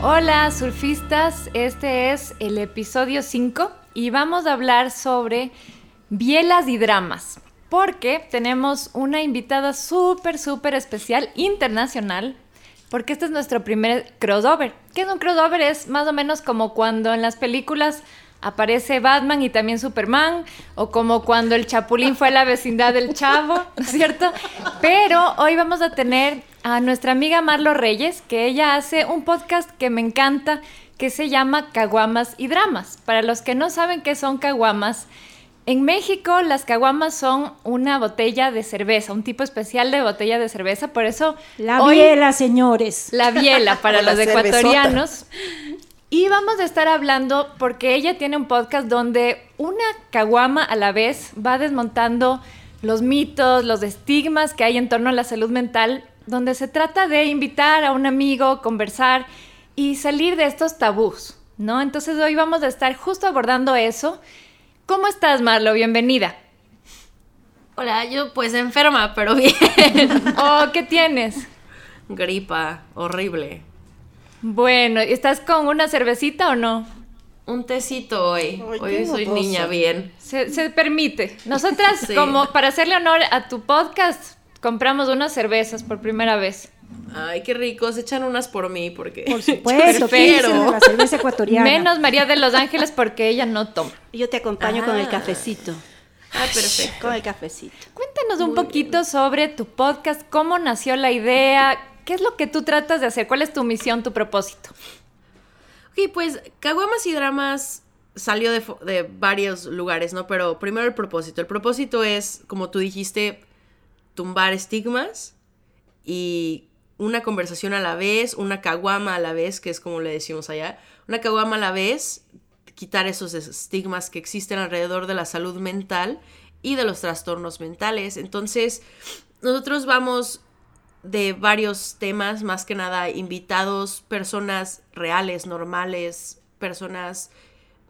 Hola surfistas, este es el episodio 5 y vamos a hablar sobre bielas y dramas, porque tenemos una invitada súper, súper especial, internacional, porque este es nuestro primer crossover. ¿Qué es un crossover? Es más o menos como cuando en las películas aparece Batman y también Superman, o como cuando el Chapulín fue a la vecindad del Chavo, ¿no es cierto? Pero hoy vamos a tener a nuestra amiga Marlo Reyes, que ella hace un podcast que me encanta, que se llama Caguamas y Dramas. Para los que no saben qué son caguamas, en México las caguamas son una botella de cerveza, un tipo especial de botella de cerveza, por eso... La biela, señores. La biela para los ecuatorianos. Y vamos a estar hablando porque ella tiene un podcast donde una caguama a la vez va desmontando los mitos, los estigmas que hay en torno a la salud mental, donde se trata de invitar a un amigo, conversar y salir de estos tabús, ¿no? Entonces hoy vamos a estar justo abordando eso. ¿Cómo estás, Marlo? Bienvenida. Hola, yo pues enferma, pero bien. oh, ¿qué tienes? Gripa, horrible. Bueno, ¿estás con una cervecita o no? Un tecito hoy. hoy soy niña bien. Se, permite. Nosotras, como para hacerle honor a tu podcast, compramos unas cervezas por primera vez. Ay, qué rico. Se echan unas por mí porque. Por supuesto, pero la cerveza ecuatoriana. Menos María de los Ángeles porque ella no toma. Yo te acompaño con el ah. cafecito. Ah, perfecto. Con el cafecito. Cuéntanos un poquito sobre tu podcast, cómo nació la idea, ¿Qué es lo que tú tratas de hacer? ¿Cuál es tu misión, tu propósito? Ok, pues Caguamas y Dramas salió de, varios lugares, ¿no? Pero primero el propósito. El propósito es, como tú dijiste, tumbar estigmas y una conversación a la vez, una caguama a la vez, que es como le decimos allá, una caguama a la vez, quitar esos estigmas que existen alrededor de la salud mental y de los trastornos mentales. Entonces, nosotros vamos de varios temas, más que nada invitados, personas reales, normales, personas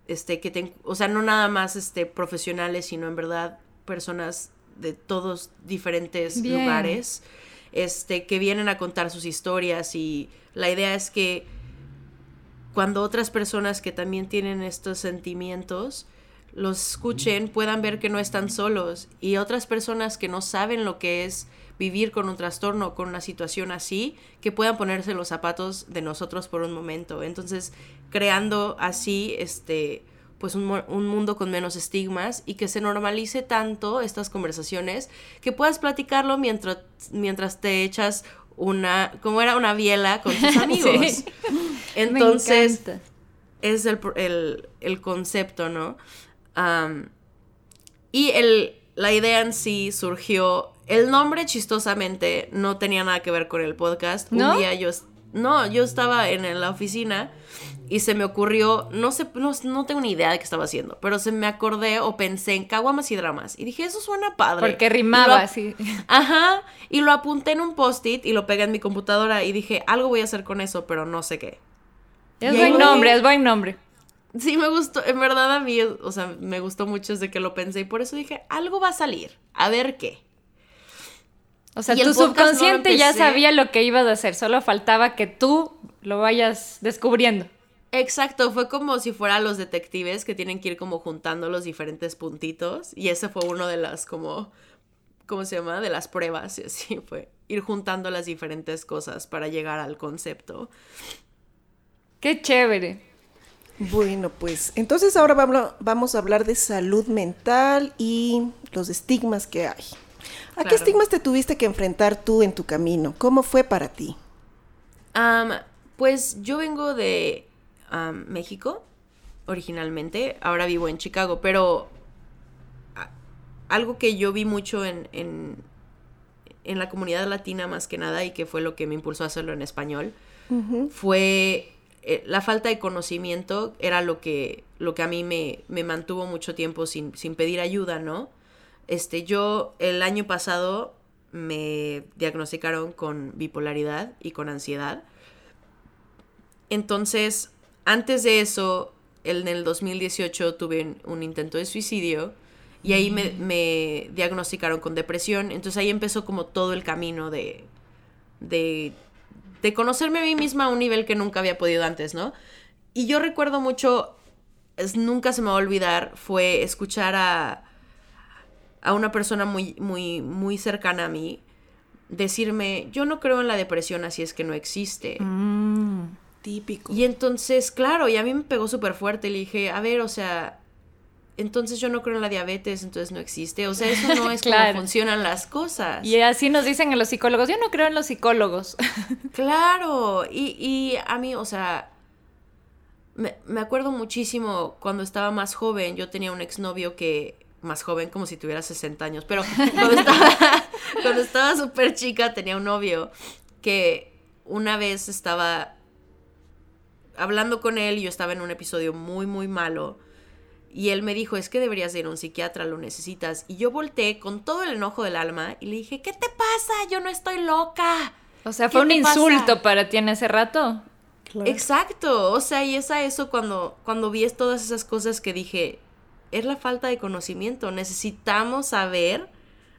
este que o sea, no nada más este profesionales, sino en verdad personas de todos diferentes lugares, este que vienen a contar sus historias. Y la idea es que cuando otras personas que también tienen estos sentimientos los escuchen, puedan ver que no están solos y otras personas que no saben lo que es vivir con un trastorno, con una situación así, que puedan ponerse los zapatos de nosotros por un momento. Entonces, creando así, este, pues un, mundo con menos estigmas y que se normalice tanto estas conversaciones que puedas platicarlo mientras, mientras te echas una, como era una biela con tus amigos. Entonces, es el, el, concepto, ¿no? Y el, la idea en sí surgió el nombre, chistosamente, no tenía nada que ver con el podcast. Un día yo. No, yo estaba en la oficina y se me ocurrió, no sé, no, tengo ni idea de qué estaba haciendo, pero se me acordé o pensé en caguamas y dramas. Y dije, eso suena padre. Porque rimaba así. Ajá. Y lo apunté en un post-it y lo pegué en mi computadora y dije, algo voy a hacer con eso, pero no sé qué. Es buen nombre, es buen nombre. Sí, me gustó, en verdad a mí, o sea, me gustó mucho desde que lo pensé y por eso dije, algo va a salir, a ver qué. O sea, tu subconsciente ya sabía lo que ibas a hacer, solo faltaba que tú lo vayas descubriendo. Exacto, fue como si fueran los detectives que tienen que ir como juntando los diferentes puntitos y ese fue uno de las como ¿cómo se llama? de las pruebas y así fue ir juntando las diferentes cosas para llegar al concepto. Qué chévere. Bueno, pues entonces ahora vamos a hablar de salud mental y los estigmas que hay. ¿A qué estigmas te tuviste que enfrentar tú en tu camino? ¿Cómo fue para ti? pues yo vengo de México originalmente, ahora vivo en Chicago, pero algo que yo vi mucho en, en, la comunidad latina más que nada y que fue lo que me impulsó a hacerlo en español, fue eh, la falta de conocimiento era lo que, lo que a mí me, me mantuvo mucho tiempo sin, sin pedir ayuda, ¿no? Este, yo el año pasado me diagnosticaron con bipolaridad y con ansiedad. Entonces, antes de eso, en el 2018 tuve un, intento de suicidio y ahí me, me diagnosticaron con depresión. Entonces ahí empezó como todo el camino de, de, de conocerme a mí misma a un nivel que nunca había podido antes, ¿no? Y yo recuerdo mucho, es- nunca se me va a olvidar, fue escuchar a, a una persona muy, muy, muy cercana a mí decirme, yo no creo en la depresión así es que no existe. Típico. Y entonces, claro, y a mí me pegó súper fuerte. Le dije, a ver, o sea, entonces yo no creo en la diabetes, entonces no existe. O sea, eso no es Claro. como funcionan las cosas. Y así nos dicen en los psicólogos. Yo no creo en los psicólogos. Claro, y, y a mí, o sea, me, me acuerdo muchísimo cuando estaba más joven, yo tenía un exnovio que, más joven como si tuviera 60 años, pero cuando estaba, cuando estaba súper chica tenía un novio que una vez estaba hablando con él y yo estaba en un episodio muy, muy malo. Y él me dijo, es que deberías ir a un psiquiatra, lo necesitas. Y yo volteé con todo el enojo del alma y le dije, ¿qué te pasa? Yo no estoy loca. O sea, ¿Qué fue un pasa? insulto para ti en ese rato. Claro. Exacto, o sea, y es a eso cuando, cuando vi todas esas cosas que dije, es la falta de conocimiento, necesitamos saber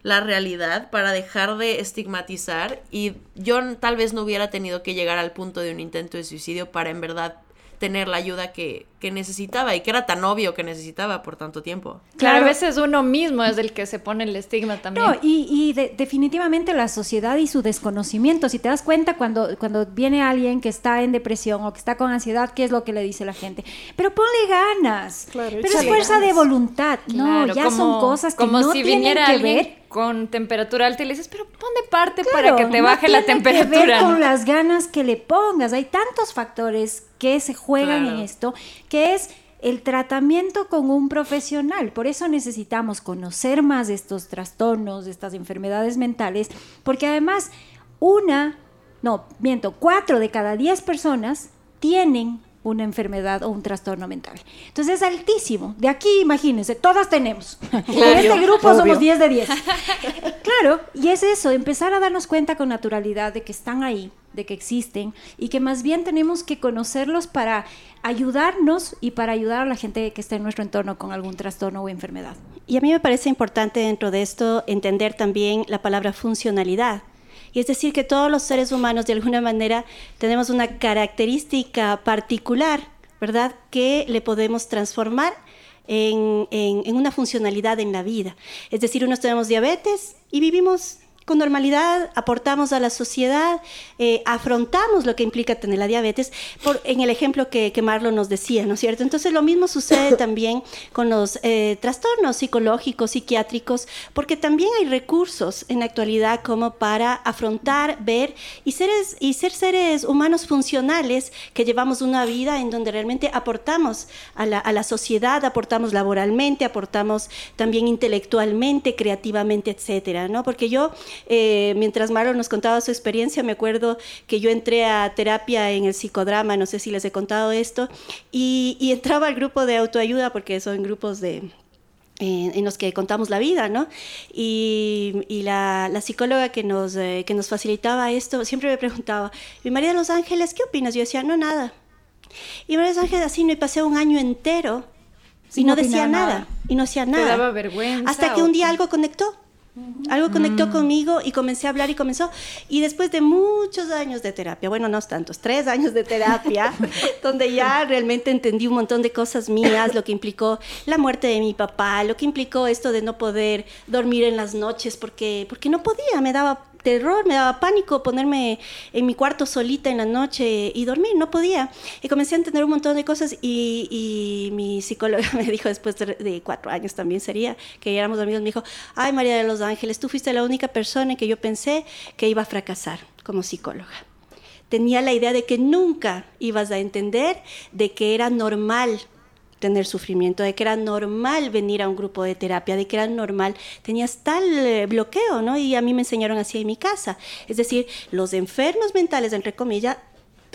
la realidad para dejar de estigmatizar y yo tal vez no hubiera tenido que llegar al punto de un intento de suicidio para en verdad tener la ayuda que, que necesitaba y que era tan obvio que necesitaba por tanto tiempo. Claro, a veces uno mismo es el que se pone el estigma también. No, y, y de- definitivamente la sociedad y su desconocimiento. Si te das cuenta cuando, cuando viene alguien que está en depresión o que está con ansiedad, ¿qué es lo que le dice la gente? Pero ponle ganas. Claro, pero es fuerza ganas. de voluntad. no, Claro, ya como- son cosas que como no si tienen viniera que alguien ver. Con temperatura alta y le dices, pero pon de parte Claro, para que te no baje la tiene que ver temperatura. con las ganas que le pongas. Hay tantos factores que se juegan Claro. en esto, que es el tratamiento con un profesional. Por eso necesitamos conocer más de estos trastornos, de estas enfermedades mentales, porque además una, no, miento, cuatro de cada diez personas tienen una enfermedad o un trastorno mental. Entonces es altísimo. De aquí, imagínense, todas tenemos. En este grupo Obvio. somos 10 de 10. Claro, y es eso, empezar a darnos cuenta con naturalidad de que están ahí, de que existen y que más bien tenemos que conocerlos para ayudarnos y para ayudar a la gente que está en nuestro entorno con algún trastorno o enfermedad. Y a mí me parece importante dentro de esto entender también la palabra funcionalidad. Y es decir, que todos los seres humanos de alguna manera tenemos una característica particular, ¿verdad? Que le podemos transformar en, en- una funcionalidad en la vida. Es decir, unos tenemos diabetes y vivimos con normalidad, aportamos a la sociedad, eh, afrontamos lo que implica tener la diabetes, por, en el ejemplo que, que Marlon nos decía, ¿no es cierto? Entonces lo mismo sucede también con los eh, trastornos psicológicos, psiquiátricos, porque también hay recursos en la actualidad como para afrontar, ver y, seres, y ser seres humanos funcionales que llevamos una vida en donde realmente aportamos a la, a la sociedad, aportamos laboralmente, aportamos también intelectualmente, creativamente, etcétera, ¿no? Porque yo, eh, mientras Marlon nos contaba su experiencia, me acuerdo que yo entré a terapia en el psicodrama, no sé si les he contado esto, y, y entraba al grupo de autoayuda porque son grupos de en, los que contamos la vida, ¿no? Y, y la, la psicóloga que nos, eh, que nos facilitaba esto siempre me preguntaba, ¿y María de los Ángeles qué opinas? Yo decía, no, nada. Y María de los Ángeles así me pasé un año entero y no opinar decía nada. nada. y no hacía ¿Te nada. daba vergüenza Hasta que un día algo conectó. Algo conectó conmigo y comencé a hablar y comenzó. Y después de muchos años de terapia, bueno, no tantos, tres años de terapia, donde ya realmente entendí un montón de cosas mías, lo que implicó la muerte de mi papá, lo que implicó esto de no poder dormir en las noches porque, porque no podía, me daba terror, me daba pánico ponerme en mi cuarto solita en la noche y dormir, no podía. Y comencé a entender un montón de cosas y, mi psicóloga me dijo después de, de cuatro años también sería, que éramos amigos, me dijo, ay María de los Ángeles, tú fuiste la única persona en que yo pensé que iba a fracasar como psicóloga. Tenía la idea de que nunca ibas a entender de que era normal tener sufrimiento, de que era normal venir a un grupo de terapia, de que era normal, tenías tal eh, bloqueo, ¿no? Y a mí me enseñaron así en mi casa. Es decir, los enfermos mentales, entre comillas,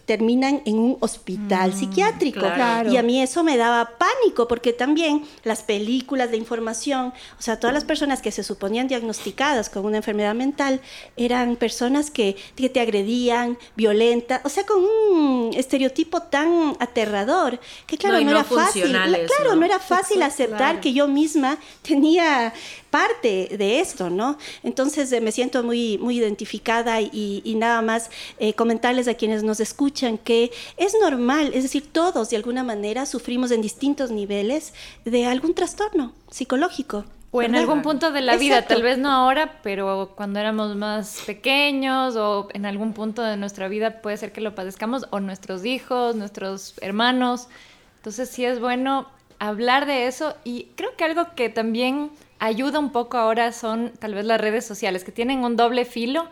terminan en un hospital Mm, psiquiátrico. claro. Y a mí eso me daba pánico, porque también las películas de información, o sea, todas las personas que se suponían diagnosticadas con una enfermedad mental eran personas que, que te agredían, violentas, o sea, con un estereotipo tan aterrador, que claro, No, era fácil. claro, ¿no? no era fácil aceptar claro. que yo misma tenía parte de esto, ¿no? Entonces eh, me siento muy, muy identificada y, y nada más eh, comentarles a quienes nos escuchan que es normal, es decir, todos de alguna manera sufrimos en distintos niveles de algún trastorno psicológico. O en ¿verdad? algún punto de la vida, Exacto. tal vez no ahora, pero cuando éramos más pequeños o en algún punto de nuestra vida puede ser que lo padezcamos, o nuestros hijos, nuestros hermanos. Entonces sí es bueno hablar de eso y creo que algo que también ayuda un poco ahora son tal vez las redes sociales, que tienen un doble filo.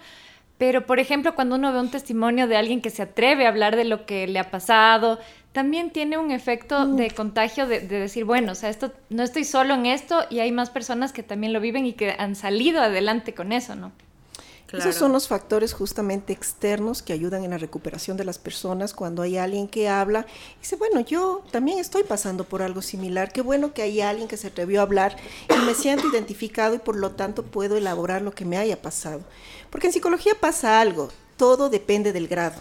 Pero, por ejemplo, cuando uno ve un testimonio de alguien que se atreve a hablar de lo que le ha pasado, también tiene un efecto de contagio de, de decir, bueno, o sea, esto, no estoy solo en esto y hay más personas que también lo viven y que han salido adelante con eso, ¿no? Claro. Esos son los factores justamente externos que ayudan en la recuperación de las personas cuando hay alguien que habla y dice, bueno, yo también estoy pasando por algo similar, qué bueno que hay alguien que se atrevió a hablar y me siento identificado y por lo tanto puedo elaborar lo que me haya pasado. Porque en psicología pasa algo, todo depende del grado.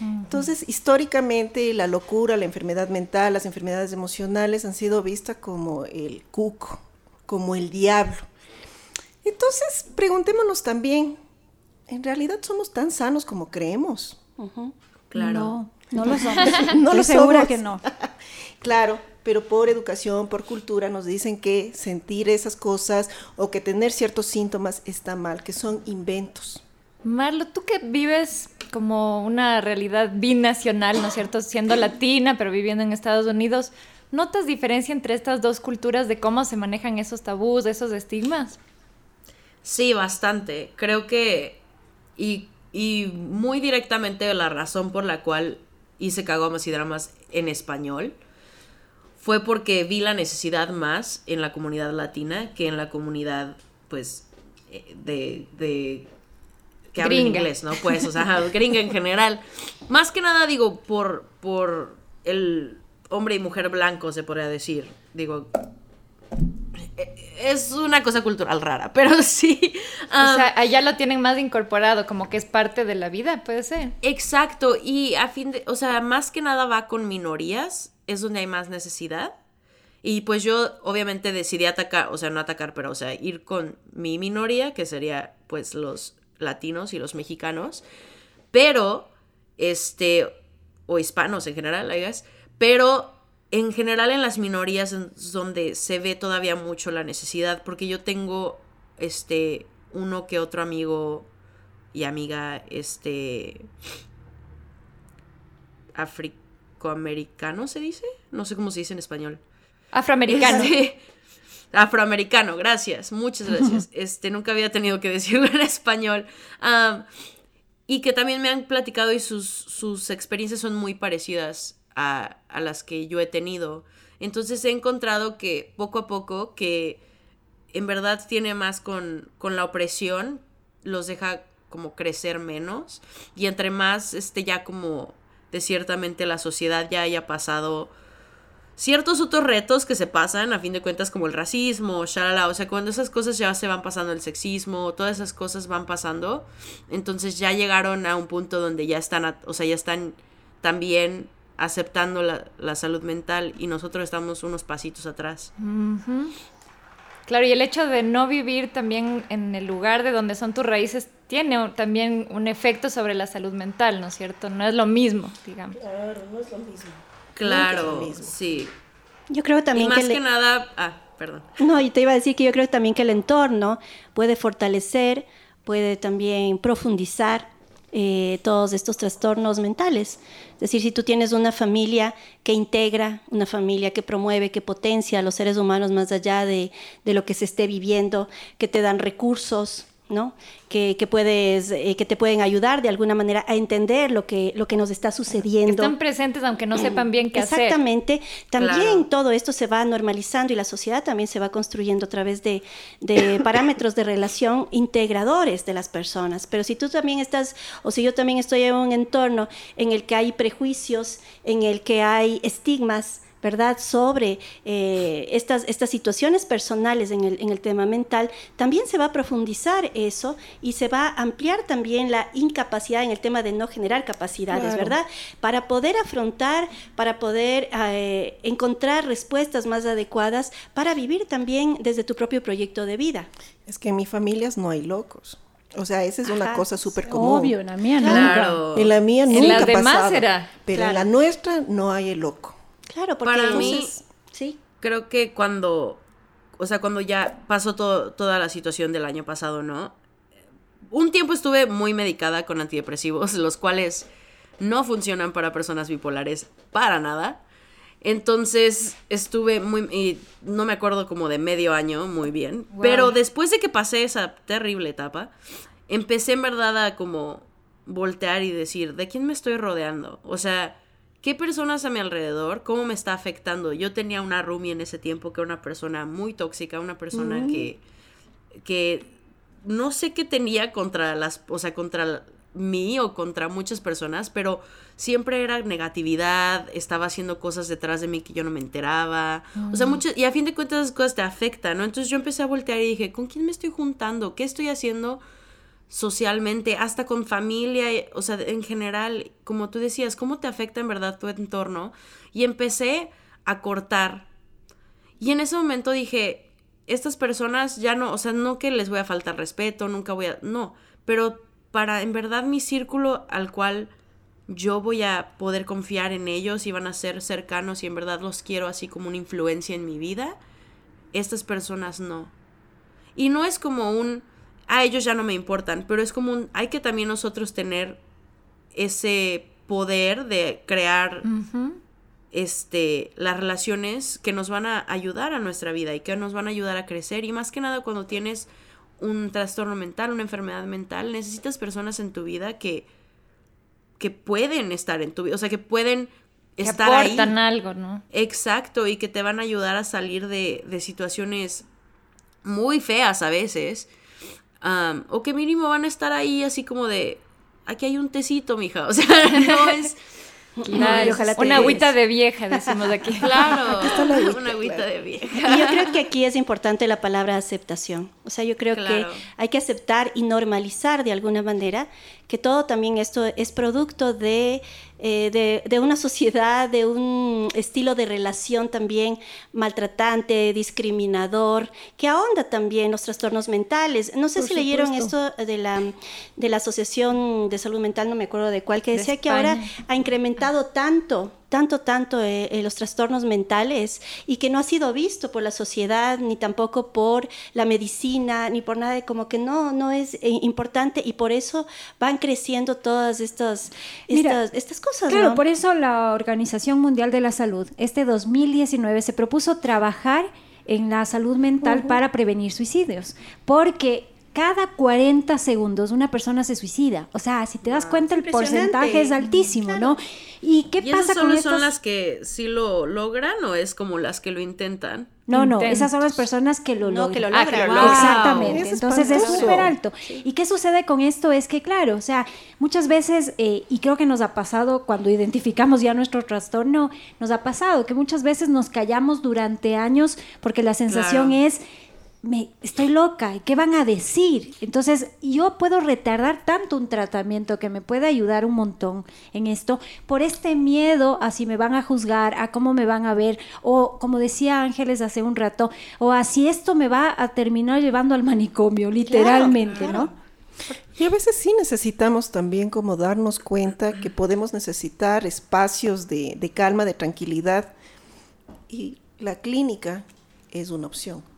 Entonces, históricamente la locura, la enfermedad mental, las enfermedades emocionales han sido vistas como el cuco, como el diablo. Entonces, preguntémonos también, ¿en realidad somos tan sanos como creemos? Claro. No, no lo somos. No lo segura somos. que no. Claro, pero por educación, por cultura, nos dicen que sentir esas cosas o que tener ciertos síntomas está mal, que son inventos. Marlo, tú que vives como una realidad binacional, ¿no es cierto? Siendo latina, pero viviendo en Estados Unidos, ¿notas diferencia entre estas dos culturas de cómo se manejan esos tabús, esos estigmas? Sí, bastante. Creo que. Y, y muy directamente la razón por la cual hice Caguamas y Dramas en español fue porque vi la necesidad más en la comunidad latina que en la comunidad, pues, eh, de. de que habla inglés, ¿no? Pues, o sea, gringa en general. Más que nada, digo, por, por el hombre y mujer blanco, se podría decir. Digo, es una cosa cultural rara, pero sí. o um, sea, allá lo tienen más incorporado, como que es parte de la vida, puede ser. exacto, y a fin de, o sea, más que nada va con minorías, es donde hay más necesidad. Y pues yo obviamente decidí atacar, o sea, no atacar, pero o sea, ir con mi minoría, que sería pues los latinos y los mexicanos, pero este o hispanos en general, I guess, pero en general en las minorías es donde se ve todavía mucho la necesidad, porque yo tengo este uno que otro amigo y amiga este africoamericano se dice, no sé cómo se dice en español. Afroamericano. Este, afroamericano, gracias, muchas gracias. Este, nunca había tenido que decirlo en español. Y que también me han platicado y sus, sus experiencias son muy parecidas a, a las que yo he tenido. Entonces he encontrado que poco a poco, que en verdad tiene más con, con la opresión, los deja como crecer menos. Y entre más este, ya como de ciertamente la sociedad ya haya pasado ciertos otros retos que se pasan, a fin de cuentas, como el racismo, shalala, o sea, cuando esas cosas ya se van pasando, el sexismo, todas esas cosas van pasando, entonces ya llegaron a un punto donde ya están, o sea, ya están también aceptando la, la salud mental y nosotros estamos unos pasitos atrás. Claro, y el hecho de no vivir también en el lugar de donde son tus raíces tiene también un efecto sobre la salud mental, ¿no es cierto? No es lo mismo, digamos. Claro, no es lo mismo. Claro, mismo. sí. Yo creo Y también más que, que, le- nada, ah, perdón. No, yo te iba a decir que yo creo también que el entorno puede fortalecer, puede también profundizar eh, todos estos trastornos mentales. Es decir, si tú tienes una familia que integra, una familia que promueve, que potencia a los seres humanos más allá de, de lo que se esté viviendo, que te dan recursos, ¿no? Que, que puedes, eh, que te pueden ayudar de alguna manera a entender lo que, lo que nos está sucediendo. Están presentes aunque no sepan bien qué hacer. Exactamente. También Claro. todo esto se va normalizando y la sociedad también se va construyendo a través de, de parámetros de relación integradores de las personas. Pero si tú también estás, o si yo también estoy en un entorno en el que hay prejuicios, en el que hay estigmas, ¿verdad? Sobre eh, estas, estas situaciones personales en el, en el tema mental, también se va a profundizar eso y se va a ampliar también la incapacidad en el tema de no generar capacidades, Claro. ¿verdad? Para poder afrontar, para poder eh, encontrar respuestas más adecuadas, para vivir también desde tu propio proyecto de vida. Es que en mi familias no hay locos. O sea, esa es una Ajá. cosa súper común. Obvio, en la mía nunca. Claro. En la mía En nunca las ha demás era. Pero en la nuestra no hay el loco. Claro, porque Para mí- entonces- sí. creo que cuando, o sea, cuando ya pasó todo, toda la situación del año pasado, ¿no? Un tiempo estuve muy medicada con antidepresivos, los cuales no funcionan para personas bipolares para nada. Entonces estuve muy, y no me acuerdo como de medio año muy bien, pero después de que pasé esa terrible etapa, empecé en verdad a como voltear y decir, ¿de quién me estoy rodeando? O sea, ¿qué personas a mi alrededor? ¿Cómo me está afectando? Yo tenía una roomie en ese tiempo que era una persona muy tóxica, una persona que, que no sé qué tenía contra las, o sea, contra mí o contra muchas personas, pero siempre era negatividad, estaba haciendo cosas detrás de mí que yo no me enteraba. O sea, muchas, y a fin de cuentas esas cosas te afectan, ¿no? Entonces yo empecé a voltear y dije, ¿con quién me estoy juntando? ¿Qué estoy haciendo? Socialmente, hasta con familia, eh, o sea, en general, como tú decías, cómo te afecta en verdad tu entorno. Y empecé a cortar. Y en ese momento dije, estas personas ya no, o sea, no que les voy a faltar respeto, nunca voy a, no, pero para en verdad mi círculo al cual yo voy a poder confiar en ellos y van a ser cercanos y en verdad los quiero así como una influencia en mi vida, estas personas no. Y no es como un, a ellos ya no me importan, pero es como un, hay que también nosotros tener ese poder de crear este, las relaciones que nos van a ayudar a nuestra vida y que nos van a ayudar a crecer. Y más que nada cuando tienes un trastorno mental, una enfermedad mental, necesitas personas en tu vida que, que pueden estar en tu vida, o sea, que pueden Que estar ahí. aportan algo, ¿no? Exacto, y que te van a ayudar a salir de, de situaciones muy feas a veces. Am, o que mínimo van a estar ahí así como de, aquí hay un tecito, mija. O sea, no es... Claro, ojalá una agüita de vieja, decimos aquí. Claro, está la agüita, una agüita claro. de vieja. Y yo creo que aquí es importante la palabra aceptación. O sea, yo creo Claro. que hay que aceptar y normalizar de alguna manera que todo también esto es producto de, eh, de, de una sociedad, de un estilo de relación también maltratante, discriminador, que ahonda también los trastornos mentales. No sé Por si leyeron esto de la, de la Asociación de Salud Mental, no me acuerdo de cuál, que De decía que ahora ha incrementado tanto, tanto, tanto eh, eh, los trastornos mentales y que no ha sido visto por la sociedad, ni tampoco por la medicina, ni por nada, como que no, no es eh, importante y por eso van creciendo todas estas, Mira, estas, estas cosas. Claro, ¿no? por eso la Organización Mundial de la Salud, este 2019, se propuso trabajar en la salud mental para prevenir suicidios, porque cada 40 segundos una persona se suicida. O sea, si te das cuenta, el porcentaje es altísimo, ¿no? ¿Y qué ¿Y pasa esas con solo estas? son las que sí lo logran o es como las que lo intentan? No, no, intentos. esas son las personas que lo No, logran. que lo Ah, que logran. lo Wow. logran. Exactamente. Es Entonces es súper alto. ¿Y qué sucede con esto? Es que, claro, o sea, muchas veces, eh, y creo que nos ha pasado cuando identificamos ya nuestro trastorno, nos ha pasado que muchas veces nos callamos durante años porque la sensación Claro. es, me, estoy loca, ¿y ¿qué van a decir? Entonces, yo puedo retardar tanto un tratamiento que me puede ayudar un montón en esto por este miedo a si me van a juzgar, a cómo me van a ver, o como decía Ángeles hace un rato, o a si esto me va a terminar llevando al manicomio, literalmente, ¿no? Y a veces sí necesitamos también como darnos cuenta que podemos necesitar espacios de, de calma, de tranquilidad. Y la clínica es una opción.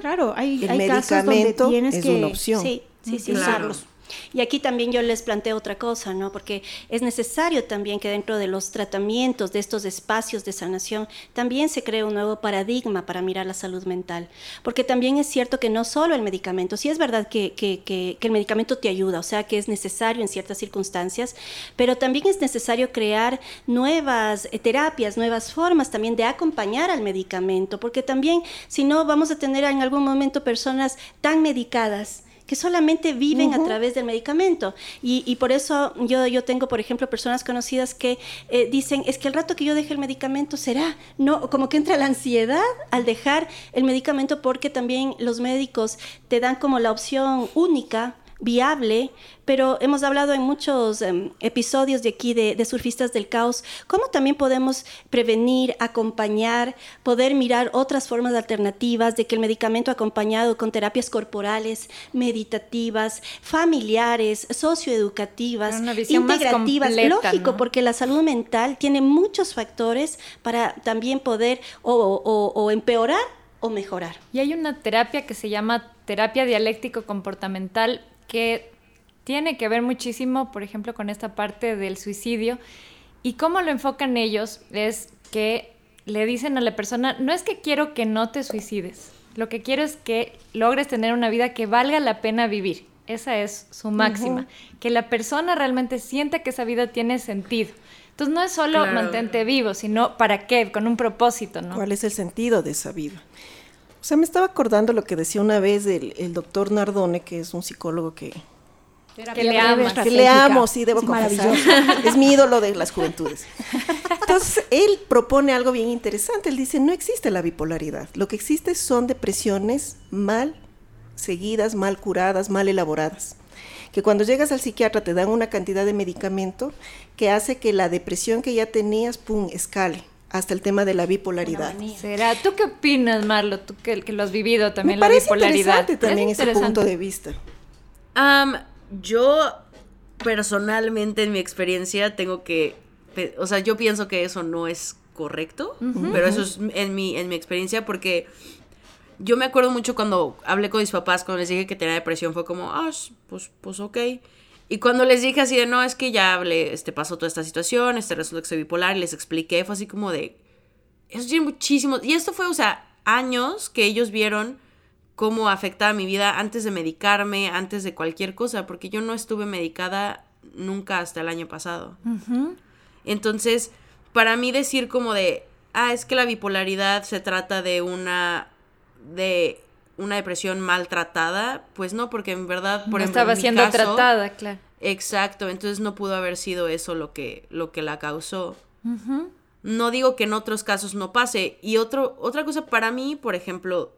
Claro, hay, El hay casos donde tienes es que una opción. Sí, sí, sí, Claro. usarlos. Y aquí también yo les planteo otra cosa, ¿no? Porque es necesario también que dentro de los tratamientos de estos espacios de sanación también se cree un nuevo paradigma para mirar la salud mental. Porque también es cierto que no solo el medicamento, sí es verdad que, que, que, que el medicamento te ayuda, o sea, que es necesario en ciertas circunstancias, pero también es necesario crear nuevas eh, terapias, nuevas formas también de acompañar al medicamento, porque también si no vamos a tener en algún momento personas tan medicadas que solamente viven a través del medicamento. Y, y, por eso yo, yo tengo, por ejemplo, personas conocidas que eh, dicen, es que el rato que yo deje el medicamento será, no, como que entra la ansiedad al dejar el medicamento porque también los médicos te dan como la opción única viable, pero hemos hablado en muchos um, episodios de aquí de, de, Surfistas del Caos, cómo también podemos prevenir, acompañar, poder mirar otras formas alternativas de que el medicamento acompañado con terapias corporales, meditativas, familiares, socioeducativas, integrativas, lógico, ¿no? porque la salud mental tiene muchos factores para también poder o, o, o empeorar o mejorar. Y hay una terapia que se llama terapia dialéctico comportamental que tiene que ver muchísimo, por ejemplo, con esta parte del suicidio. Y cómo lo enfocan ellos es que le dicen a la persona, no es que quiero que no te suicides, lo que quiero es que logres tener una vida que valga la pena vivir. Esa es su máxima, uh -huh. que la persona realmente sienta que esa vida tiene sentido. Entonces no es solo claro. mantente vivo, sino para qué, con un propósito, ¿no? ¿Cuál es el sentido de esa vida? O sea, me estaba acordando lo que decía una vez el, el doctor Nardone, que es un psicólogo que... Que le amo, que le amo, sí, debo es confesar. Es mi ídolo de las juventudes. Entonces, él propone algo bien interesante. Él dice, no existe la bipolaridad. Lo que existe son depresiones mal seguidas, mal curadas, mal elaboradas. Que cuando llegas al psiquiatra te dan una cantidad de medicamento que hace que la depresión que ya tenías, pum, escale hasta el tema de la bipolaridad. ¿Será? ¿Tú qué opinas, Marlo? Tú que, que lo has vivido también, Me la bipolaridad. interesante también ese punto de vista. Um, yo, personalmente, en mi experiencia, tengo que... O sea, yo pienso que eso no es correcto, uh -huh. pero eso es en mi, en mi experiencia porque yo me acuerdo mucho cuando hablé con mis papás, cuando les dije que tenía depresión, fue como, ah, pues, pues ok. Y cuando les dije así de, no, es que ya hablé, este, pasó toda esta situación, este resulta que soy bipolar, y les expliqué, fue así como de, eso tiene muchísimo, y esto fue, o sea, años que ellos vieron cómo afectaba mi vida antes de medicarme, antes de cualquier cosa, porque yo no estuve medicada nunca hasta el año pasado. Uh -huh. Entonces, para mí decir como de, ah, es que la bipolaridad se trata de una, de una depresión maltratada, pues no, porque en verdad, por no ejemplo, estaba en siendo caso, tratada, claro. Exacto, entonces no pudo haber sido eso lo que, lo que la causó. Uh -huh. No digo que en otros casos no pase. Y otro, otra cosa para mí, por ejemplo,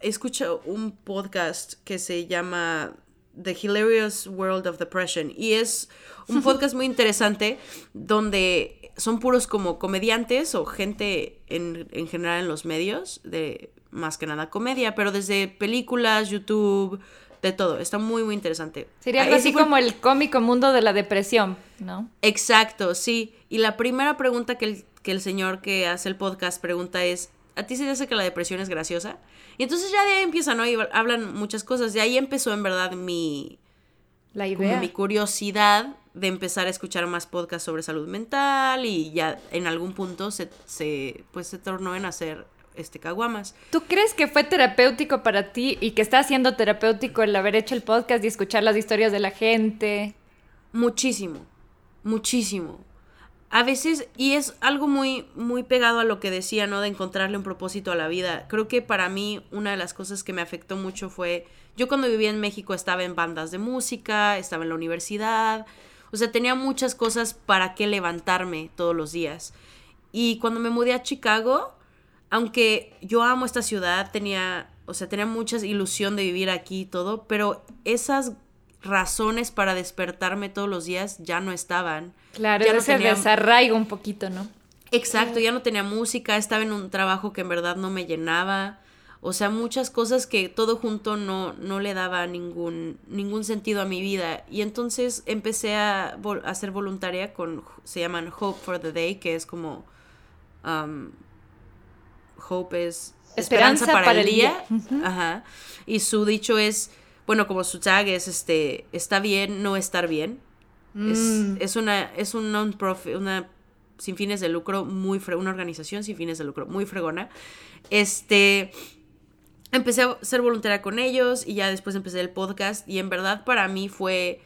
escucho un podcast que se llama The Hilarious World of Depression y es un podcast muy interesante donde son puros como comediantes o gente en, en general en los medios de más que nada comedia, pero desde películas, YouTube, de todo. Está muy, muy interesante. Sería algo así fue... como el cómico mundo de la depresión, ¿no? Exacto, sí. Y la primera pregunta que el, que el señor que hace el podcast pregunta es, ¿a ti se te hace que la depresión es graciosa? Y entonces ya de ahí empiezan, ¿no? Y hablan muchas cosas. De ahí empezó en verdad mi... La idea. mi curiosidad de empezar a escuchar más podcasts sobre salud mental y ya en algún punto se, se pues se tornó en hacer este caguamas. ¿Tú crees que fue terapéutico para ti y que está siendo terapéutico el haber hecho el podcast y escuchar las historias de la gente? Muchísimo, muchísimo. A veces, y es algo muy, muy pegado a lo que decía, ¿no? De encontrarle un propósito a la vida. Creo que para mí una de las cosas que me afectó mucho fue, yo cuando vivía en México estaba en bandas de música, estaba en la universidad, o sea, tenía muchas cosas para qué levantarme todos los días. Y cuando me mudé a Chicago, aunque yo amo esta ciudad, tenía, o sea, tenía mucha ilusión de vivir aquí y todo, pero esas razones para despertarme todos los días ya no estaban. Claro, ya no se tenía... desarraiga un poquito, ¿no? Exacto, ya no tenía música, estaba en un trabajo que en verdad no me llenaba. O sea, muchas cosas que todo junto no, no le daba ningún, ningún sentido a mi vida. Y entonces empecé a, a ser voluntaria con, se llaman Hope for the Day, que es como, um, Hope es esperanza, esperanza para, para, el día. día. Uh -huh. Ajá. Y su dicho es, bueno, como su tag es este, está bien no estar bien. Es, Mm. es una, es un non-profit, una sin fines de lucro muy fre una organización sin fines de lucro muy fregona. Este, empecé a ser voluntaria con ellos y ya después empecé el podcast y en verdad para mí fue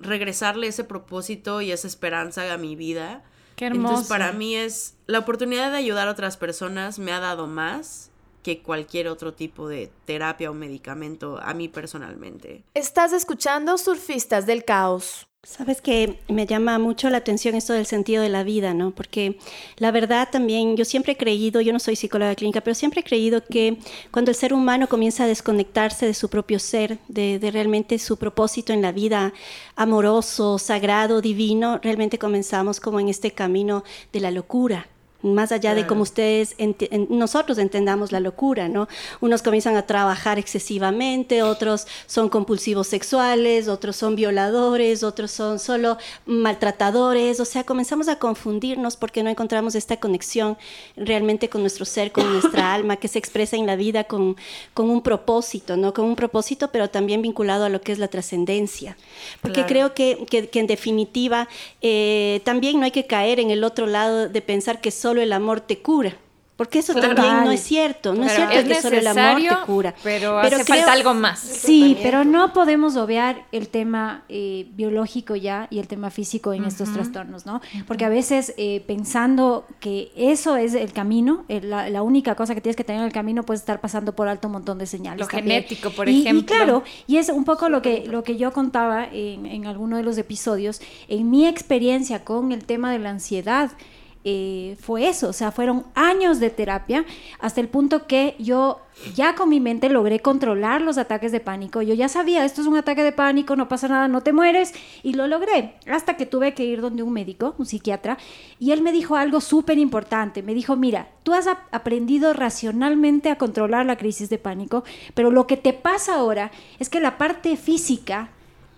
regresarle ese propósito y esa esperanza a mi vida. Qué hermoso. Entonces para mí es la oportunidad de ayudar a otras personas me ha dado más que cualquier otro tipo de terapia o medicamento a mí personalmente. Estás escuchando Surfistas del Caos. Sabes que me llama mucho la atención esto del sentido de la vida, ¿no? Porque la verdad también, yo siempre he creído, yo no soy psicóloga clínica, pero siempre he creído que cuando el ser humano comienza a desconectarse de su propio ser, de, de realmente su propósito en la vida amoroso, sagrado, divino, realmente comenzamos como en este camino de la locura más allá de cómo ustedes, en- nosotros entendamos la locura, ¿no? Unos comienzan a trabajar excesivamente, otros son compulsivos sexuales, otros son violadores, otros son solo maltratadores, o sea, comenzamos a confundirnos porque no encontramos esta conexión realmente con nuestro ser, con nuestra alma, que se expresa en la vida con, con un propósito, ¿no? Con un propósito, pero también vinculado a lo que es la trascendencia. Porque Claro. creo que, que- que en definitiva eh, también no hay que caer en el otro lado de pensar que solo el amor te cura. Porque eso Claro. también no es cierto, no es Pero cierto es que solo el amor te cura. pero hace falta algo más. Sí, pero no podemos obviar el tema eh, biológico ya y el tema físico en estos trastornos, ¿no? Porque a veces eh, pensando que eso es el camino, eh, la, la única cosa que tienes que tener en el camino, puedes estar pasando por alto un montón de señales. Lo también. genético, por Y- ejemplo. Y claro, y es un poco lo que, lo que yo contaba en, en alguno de los episodios, en mi experiencia con el tema de la ansiedad. Eh, fue eso, o sea, fueron años de terapia hasta el punto que yo ya con mi mente logré controlar los ataques de pánico. Yo ya sabía, esto es un ataque de pánico, no pasa nada, no te mueres, y lo logré. Hasta que tuve que ir donde un médico, un psiquiatra, y él me dijo algo súper importante. Me dijo, mira, tú has ap- aprendido racionalmente a controlar la crisis de pánico, pero lo que te pasa ahora es que la parte física,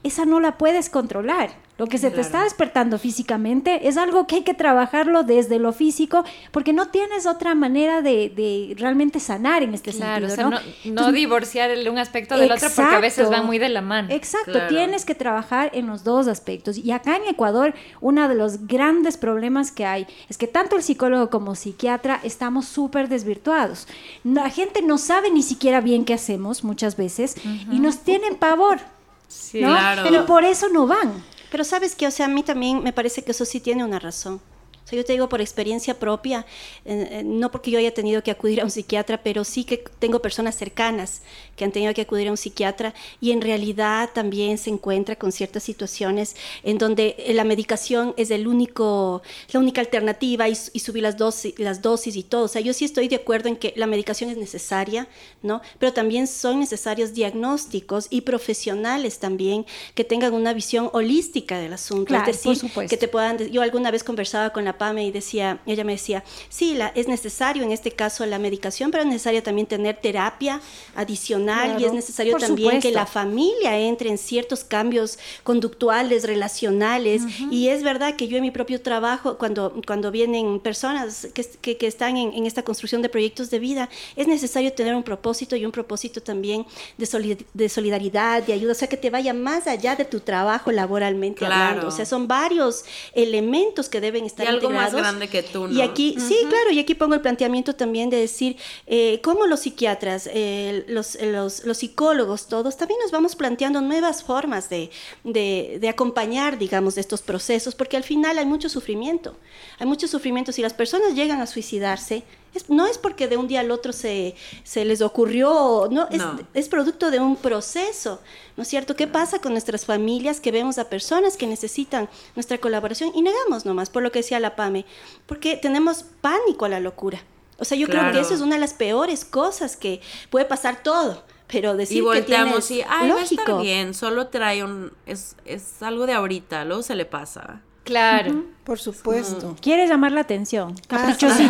esa no la puedes controlar. Lo que se te está despertando físicamente es algo que hay que trabajarlo desde lo físico, porque no tienes otra manera de, de realmente sanar en este Claro, sentido. o sea, ¿no? no, no Entonces, divorciar el un aspecto del otro porque a veces Exacto. van muy de la mano. Exacto, Claro. tienes que trabajar en los dos aspectos. Y acá en Ecuador, uno de los grandes problemas que hay es que tanto el psicólogo como psiquiatra estamos súper desvirtuados. La gente no sabe ni siquiera bien qué hacemos muchas veces y nos tienen pavor. Sí, ¿no? claro. Pero por eso no van. Pero sabes que, o sea, a mí también me parece que eso sí tiene una razón. O sea, yo te digo por experiencia propia, eh, no porque yo haya tenido que acudir a un psiquiatra, pero sí que tengo personas cercanas que han tenido que acudir a un psiquiatra y en realidad también se encuentra con ciertas situaciones en donde eh, la medicación es el único, la única alternativa y, y subir las dosis, las dosis y todo. O sea, yo sí estoy de acuerdo en que la medicación es necesaria, ¿no? Pero también son necesarios diagnósticos y profesionales también que tengan una visión holística del asunto. Claro, es decir, por supuesto. que te puedan. Yo alguna vez conversaba con la PAME y decía, ella me decía, sí, la, es necesario en este caso la medicación, pero es necesario también tener terapia adicional y Claro, es necesario también que supuesto. la familia entre en ciertos cambios conductuales, relacionales. Y es verdad que yo en mi propio trabajo, cuando, cuando vienen personas que, que- que están en, en esta construcción de proyectos de vida, es necesario tener un propósito y un propósito también de, solid- de solidaridad, de ayuda, o sea, que te vaya más allá de tu trabajo laboralmente Claro. hablando. O sea, son varios elementos que deben estar Y algo más grande que tú, ¿no? Y aquí, sí, claro, y aquí pongo el planteamiento también de decir, eh, cómo los psiquiatras, eh, los, los, los psicólogos, todos, también nos vamos planteando nuevas formas de, de, de acompañar, digamos, de estos procesos, porque al final hay mucho sufrimiento. Hay mucho sufrimiento. Si las personas llegan a suicidarse, es- no es porque de un día al otro se, se les ocurrió, no, es, No. es producto de un proceso, ¿no es cierto? ¿Qué pasa con nuestras familias que vemos a personas que necesitan nuestra colaboración y negamos nomás, por lo que decía la PAME, porque tenemos pánico a la locura? O sea, yo creo que eso es una de las peores cosas que puede pasar todo, pero decir y volteamos que y, tienes, ay, va a estar lógico, bien, solo trae un, es, es algo de ahorita, luego se le pasa. Claro. Por supuesto. Quiere llamar la atención. Ah, Caprichosita.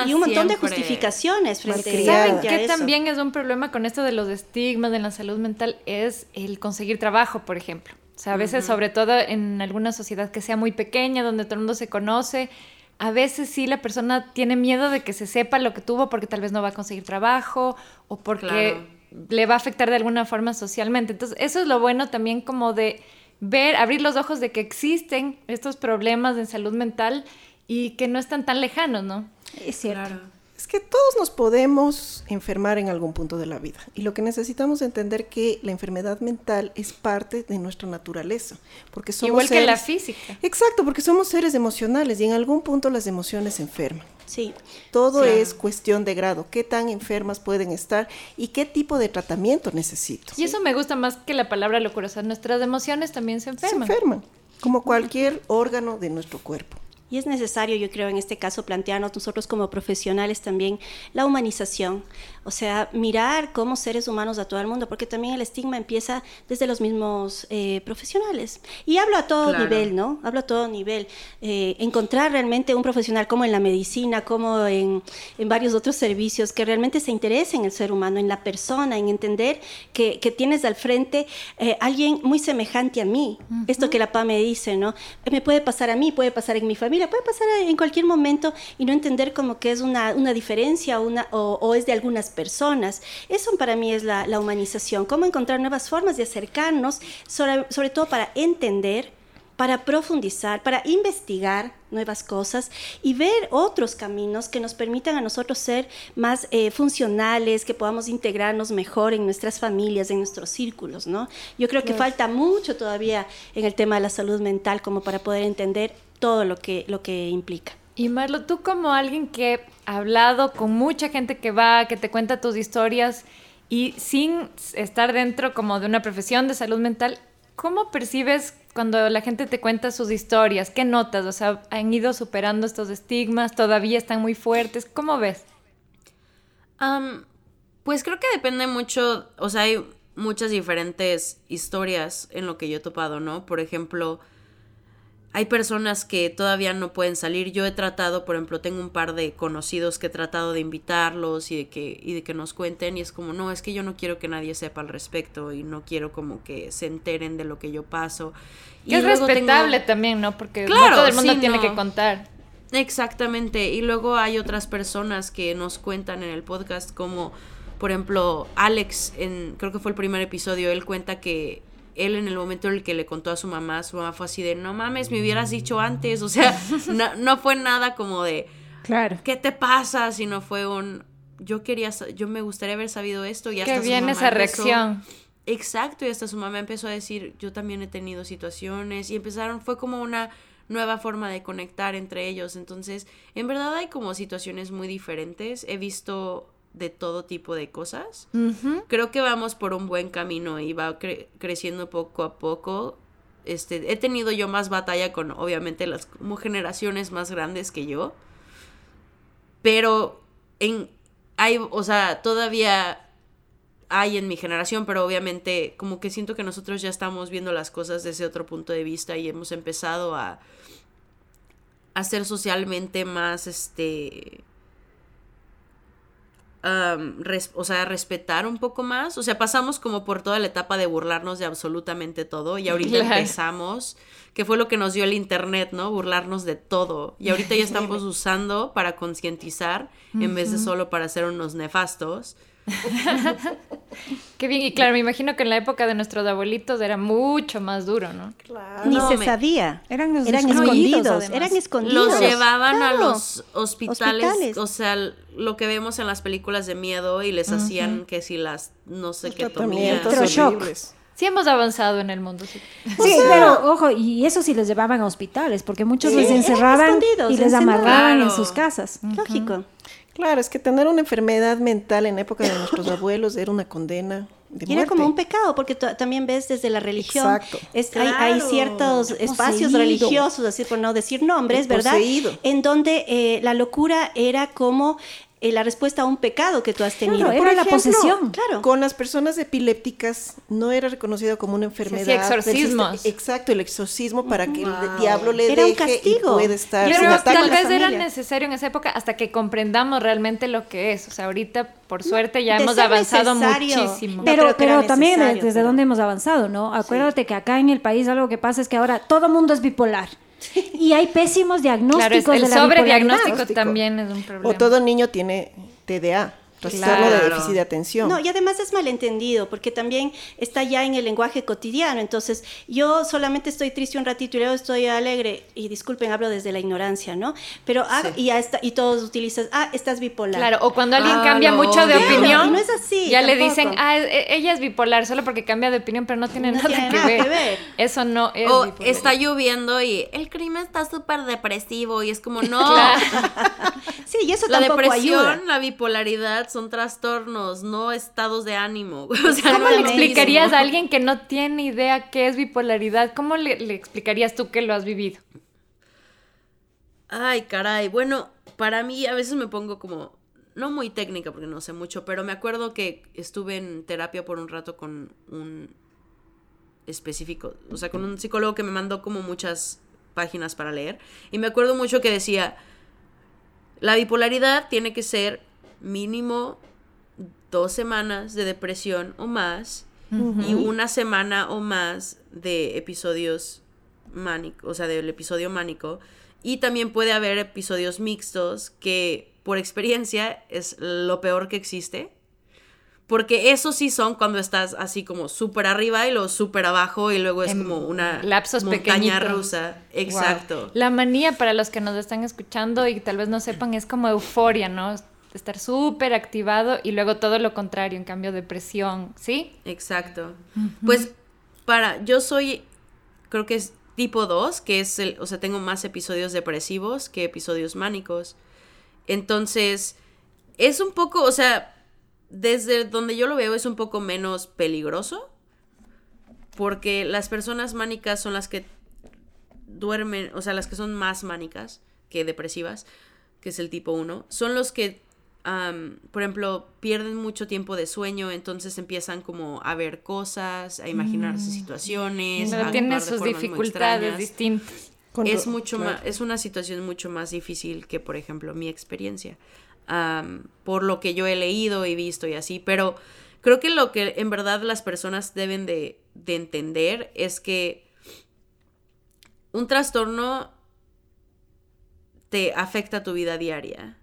Ajá, y un montón de justificaciones frente. ¿Saben qué también es un problema con esto de los estigmas de la salud mental? Es el conseguir trabajo, por ejemplo. O sea, a veces, sobre todo en alguna sociedad que sea muy pequeña, donde todo el mundo se conoce, a veces sí la persona tiene miedo de que se sepa lo que tuvo porque tal vez no va a conseguir trabajo o porque Claro. le va a afectar de alguna forma socialmente. Entonces, eso es lo bueno también como de ver, abrir los ojos de que existen estos problemas de salud mental y que no están tan lejanos, ¿no? Es cierto. Claro. Es que todos nos podemos enfermar en algún punto de la vida y lo que necesitamos entender que la enfermedad mental es parte de nuestra naturaleza, porque somos Igual que la seres- física. Exacto, porque somos seres emocionales y en algún punto las emociones enferman. Sí. Todo Claro. es cuestión de grado, qué tan enfermas pueden estar y qué tipo de tratamiento necesito. Y eso me gusta más que la palabra locura. O sea, nuestras emociones también se Se enferman. enferman, como cualquier órgano de nuestro cuerpo. Y es necesario, yo creo, en este caso, plantearnos nosotros como profesionales también la humanización, o sea, mirar como seres humanos a todo el mundo, porque también el estigma empieza desde los mismos eh, profesionales. Y hablo a todo Claro. nivel, ¿no? Hablo a todo nivel. Eh, encontrar realmente un profesional como en la medicina, como en, en varios otros servicios, que realmente se interese en el ser humano, en la persona, en entender que, que tienes al frente eh, alguien muy semejante a mí. Esto que la PA me dice, ¿no? Me puede pasar a mí, puede pasar en mi familia, puede pasar en cualquier momento y no entender como que es una, una diferencia una, o, o es de algunas personas. Eso para mí es la, la humanización, cómo encontrar nuevas formas de acercarnos, sobre, sobre todo para entender para profundizar, para investigar nuevas cosas y ver otros caminos que nos permitan a nosotros ser más eh, funcionales, que podamos integrarnos mejor en nuestras familias, en nuestros círculos, ¿no? Yo creo que falta mucho todavía en el tema de la salud mental como para poder entender todo lo que, lo que implica. Y Marlo, tú como alguien que ha hablado con mucha gente que va, que te cuenta tus historias y sin estar dentro como de una profesión de salud mental, ¿cómo percibes cuando la gente te cuenta sus historias? ¿Qué notas? O sea, ¿han ido superando estos estigmas? ¿Todavía están muy fuertes? ¿Cómo ves? Pues creo que depende mucho, o sea, hay muchas diferentes historias en lo que yo he topado, ¿no? Por ejemplo, hay personas que todavía no pueden salir. Yo he tratado, por ejemplo, tengo un par de conocidos que he tratado de invitarlos y de que, y de que nos cuenten y es como, no, es que yo no quiero que nadie sepa al respecto y no quiero como que se enteren de lo que yo paso. Y es tengo- respetable también, ¿no? Porque no Claro, todo el mundo sí, tiene no. que contar. Exactamente. Y luego hay otras personas que nos cuentan en el podcast como, por ejemplo, Alex, en, creo que fue el primer episodio, él cuenta que él en el momento en el que le contó a su mamá, su mamá fue así de, no mames, me hubieras dicho antes. O sea, no, no fue nada como de, Claro. ¿qué te pasa? Sino fue un, yo quería, yo me gustaría haber sabido esto. Y hasta Qué bien esa empezó- reacción. Exacto, y hasta su mamá empezó a decir, yo también he tenido situaciones y empezaron, fue como una nueva forma de conectar entre ellos. Entonces, en verdad hay como situaciones muy diferentes. He visto de todo tipo de cosas. Creo que vamos por un buen camino y va cre- creciendo poco a poco. Este, he tenido yo más batalla con, obviamente, las como generaciones más grandes que yo. Pero en hay, o sea, todavía hay en mi generación, pero obviamente como que siento que nosotros ya estamos viendo las cosas desde otro punto de vista y hemos empezado a, a ser socialmente más, este, res- o sea, respetar un poco más. O sea, pasamos como por toda la etapa de burlarnos de absolutamente todo y ahorita Claro. empezamos, que fue lo que nos dio el internet, ¿no? Burlarnos de todo. Y ahorita ya estamos usando para concientizar en vez de solo para ser unos nefastos. Qué bien, y claro, me imagino que en la época de nuestros abuelitos era mucho más duro, ¿no? Ni No, se me- sabía. Eran los eran escondidos, eran escondidos. Los llevaban a Claro. los hospitales, Hospitales. o sea, lo que vemos en las películas de miedo y les hacían que si las, no sé qué tomían. Sí hemos avanzado en el mundo, sí. Sí, pero ojo, y eso sí les llevaban a hospitales, porque muchos Sí, les encerraban y les amarraban en Claro. sus casas. Lógico. Claro, es que tener una enfermedad mental en época de nuestros abuelos era una condena de Y era como un pecado, porque también ves desde la religión, Exacto. es- hay, hay Claro. ciertos espacios Poseído. religiosos, así por no decir nombres, ¿verdad? poseído. En donde eh, la locura era como eh, la respuesta a un pecado que tú has tenido. Claro, Por era la posesión. Claro. Con las personas epilépticas no era reconocido como una enfermedad. hacía exorcismos. persiste- Exacto, el exorcismo para que el diablo le Era un deje castigo. y puede estar tal la vez era necesario en esa época hasta que comprendamos realmente lo que es. O sea, ahorita, por suerte, ya de hemos avanzado necesario. muchísimo. No Pero, pero también desde pero- dónde hemos avanzado, ¿no? Acuérdate que acá en el país algo que pasa es que ahora todo mundo es bipolar. Y hay pésimos Claro, es- diagnósticos el de la sobrediagnóstico también es un problema. O todo niño tiene TDA. Trastorno de Claro. déficit de atención. No, y además es malentendido, porque también está ya en el lenguaje cotidiano. Entonces, yo solamente estoy triste un ratito y luego estoy alegre. Y disculpen, hablo desde la ignorancia, ¿no? Pero, ah, Sí. y, ya está, y todos utilizan, ah, estás bipolar. Claro, o cuando alguien Ah, cambia mucho de opinión, y no es así, ya le dicen, ah, e- ella es bipolar solo porque cambia de opinión, pero no tiene, No nada, tiene que, nada ver. que ver. Eso no es O bipolar. está lloviendo y el clima está súper depresivo y es como, no. Sí, y eso La tampoco depresión, ayuda. la bipolaridad son trastornos, no estados de ánimo. O sea, ¿Cómo no le explicarías mismo. a alguien que no tiene idea qué es bipolaridad? ¿Cómo le, le explicarías tú que lo has vivido? Ay, caray. Bueno, para mí a veces me pongo como, no muy técnica porque no sé mucho, pero me acuerdo que estuve en terapia por un rato con un específico, o sea, con un psicólogo que me mandó como muchas páginas para leer. Y me acuerdo mucho que decía, la bipolaridad tiene que ser mínimo dos semanas de depresión o más y una semana o más de episodios mánicos, o sea, del episodio mánico. Y también puede haber episodios mixtos que por experiencia es lo peor que existe. Porque esos sí son cuando estás así como súper arriba y luego súper abajo y luego es En como una lapsos montaña pequeñitos. rusa. Exacto. Wow. La manía para los que nos están escuchando y tal vez no sepan es como euforia, ¿no? Estar súper activado y luego todo lo contrario, en cambio depresión, ¿sí? Exacto. Pues para, yo soy, creo que es tipo 2, que es el, o sea, tengo más episodios depresivos que episodios mánicos. Entonces, es un poco, o sea, desde donde yo lo veo es un poco menos peligroso, porque las personas mánicas son las que duermen, o sea, las que son más mánicas que depresivas, que es el tipo 1, son los que, por ejemplo, pierden mucho tiempo de sueño, entonces empiezan como a ver cosas, a imaginarse situaciones, a Pero tiene actuar de sus dificultades distintas. Es mucho claro. más, es una situación mucho más difícil que, por ejemplo, mi experiencia. Por lo que yo he leído y visto y así, pero creo que lo que en verdad las personas deben de, de entender es que un trastorno te afecta tu vida diaria.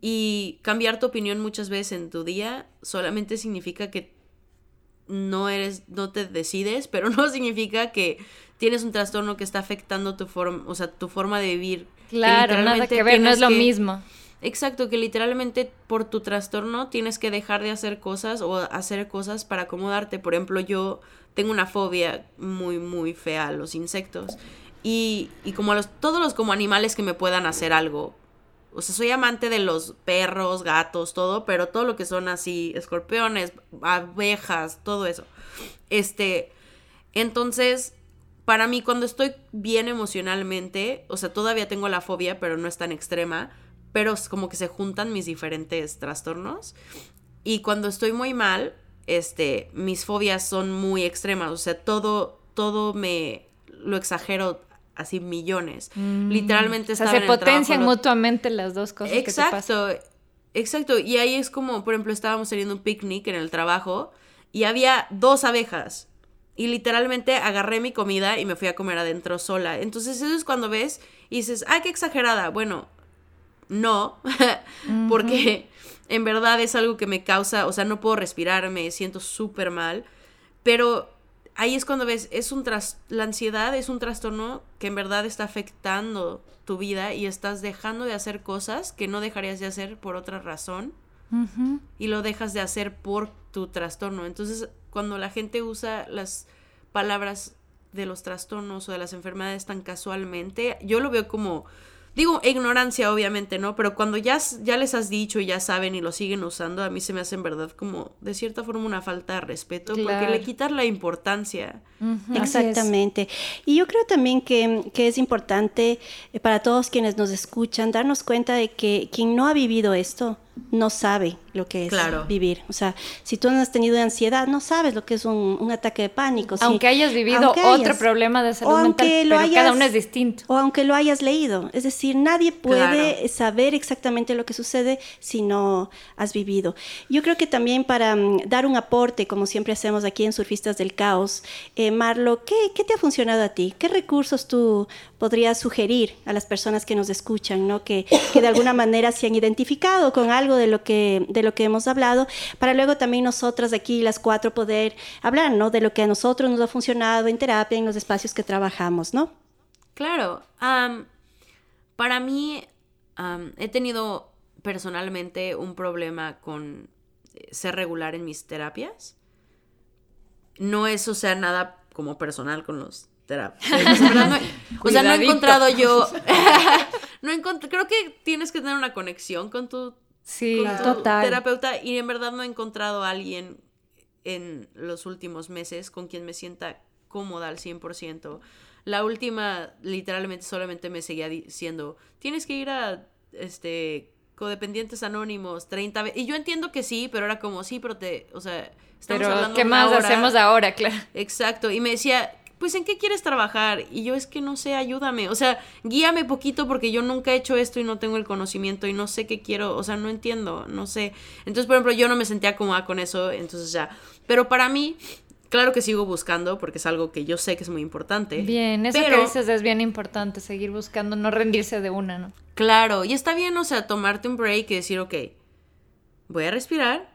Y cambiar tu opinión muchas veces en tu día solamente significa que no eres, no te decides, pero no significa que tienes un trastorno que está afectando tu forma, o sea, tu forma de vivir. Que Claro, nada que ver, no es lo que- mismo. Exacto, que literalmente por tu trastorno tienes que dejar de hacer cosas o hacer cosas para acomodarte. Por ejemplo, yo tengo una fobia muy, muy fea a los insectos. Y, y como a los, todos los como animales que me puedan hacer algo. O sea, soy amante de los perros, gatos, todo, pero todo lo que son así, escorpiones, abejas, todo eso. Este, entonces, para mí cuando estoy bien emocionalmente, o sea, todavía tengo la fobia, pero no es tan extrema, pero es como que se juntan mis diferentes trastornos. Y cuando estoy muy mal, este, mis fobias son muy extremas, o sea, todo, todo me lo exagero así millones. Literalmente Mm. O sea, se trabajo potencian mutuamente las dos cosas que te pasan. Exacto, exacto. Y ahí es como, por ejemplo, estábamos teniendo un picnic en el trabajo y había dos abejas. Y literalmente agarré mi comida y me fui a comer adentro sola. Entonces eso es cuando ves y dices, ay, qué exagerada. Bueno, no, porque en verdad es algo que me causa, o sea, no puedo respirar, me siento súper mal. Pero ahí es cuando ves, es un tras la ansiedad es un trastorno que en verdad está afectando tu vida y estás dejando de hacer cosas que no dejarías de hacer por otra razón y lo dejas de hacer por tu trastorno. Entonces, cuando la gente usa las palabras de los trastornos o de las enfermedades tan casualmente, yo lo veo como, digo, ignorancia obviamente, ¿no? Pero cuando ya, ya les has dicho y ya saben y lo siguen usando, a mí se me hace en verdad como, de cierta forma, una falta de respeto, porque le quitar la importancia. Exactamente. Y yo creo también que, que es importante eh, para todos quienes nos escuchan darnos cuenta de que quien no ha vivido esto no sabe lo que es Claro. vivir. O sea, si tú no has tenido ansiedad, no sabes lo que es un, un ataque de pánico. Aunque hayas vivido aunque otro hayas- problema de salud mental, aunque pero lo cada hayas- uno es distinto. O aunque lo hayas leído. Es decir, nadie puede Claro. saber exactamente lo que sucede si no has vivido. Yo creo que también para mm, dar un aporte, como siempre hacemos aquí en Surfistas del Caos, eh, Marlo, ¿qué, ¿qué te ha funcionado a ti? ¿Qué recursos tú podrías sugerir a las personas que nos escuchan, ¿no? que, que de alguna manera se han identificado con algo algo de lo que, de lo que hemos hablado, para luego también nosotras aquí, las cuatro, poder hablar, ¿no? De lo que a nosotros nos ha funcionado en terapia, en los espacios que trabajamos, ¿no? Claro. para mí, he tenido personalmente un problema con eh, ser regular en mis terapias. No es, o sea, nada como personal con los terapeutas. o sea, no he encontrado yo... no creo que tienes que tener una conexión con tu, sí, terapeuta y en verdad no he encontrado a alguien en los últimos meses con quien me sienta cómoda al 100%. La última, literalmente, solamente me seguía diciendo, tienes que ir a, este, codependientes anónimos 30 veces. Y yo entiendo que sí, pero era como, sí, pero te, o sea, estamos pero, ¿qué más hacemos ahora, claro? Exacto. Y me decía, pues ¿en qué quieres trabajar? Y yo es que no sé, ayúdame, o sea, guíame poquito porque yo nunca he hecho esto y no tengo el conocimiento y no sé qué quiero, o sea, no entiendo, no sé. Entonces, por ejemplo, yo no me sentía cómoda con eso, entonces ya. Pero para mí, claro que sigo buscando porque es algo que yo sé que es muy importante. Bien, eso que dices es bien importante, seguir buscando, no rendirse de una, ¿no? Claro, y está bien, o sea, tomarte un break y decir, ok, voy a respirar.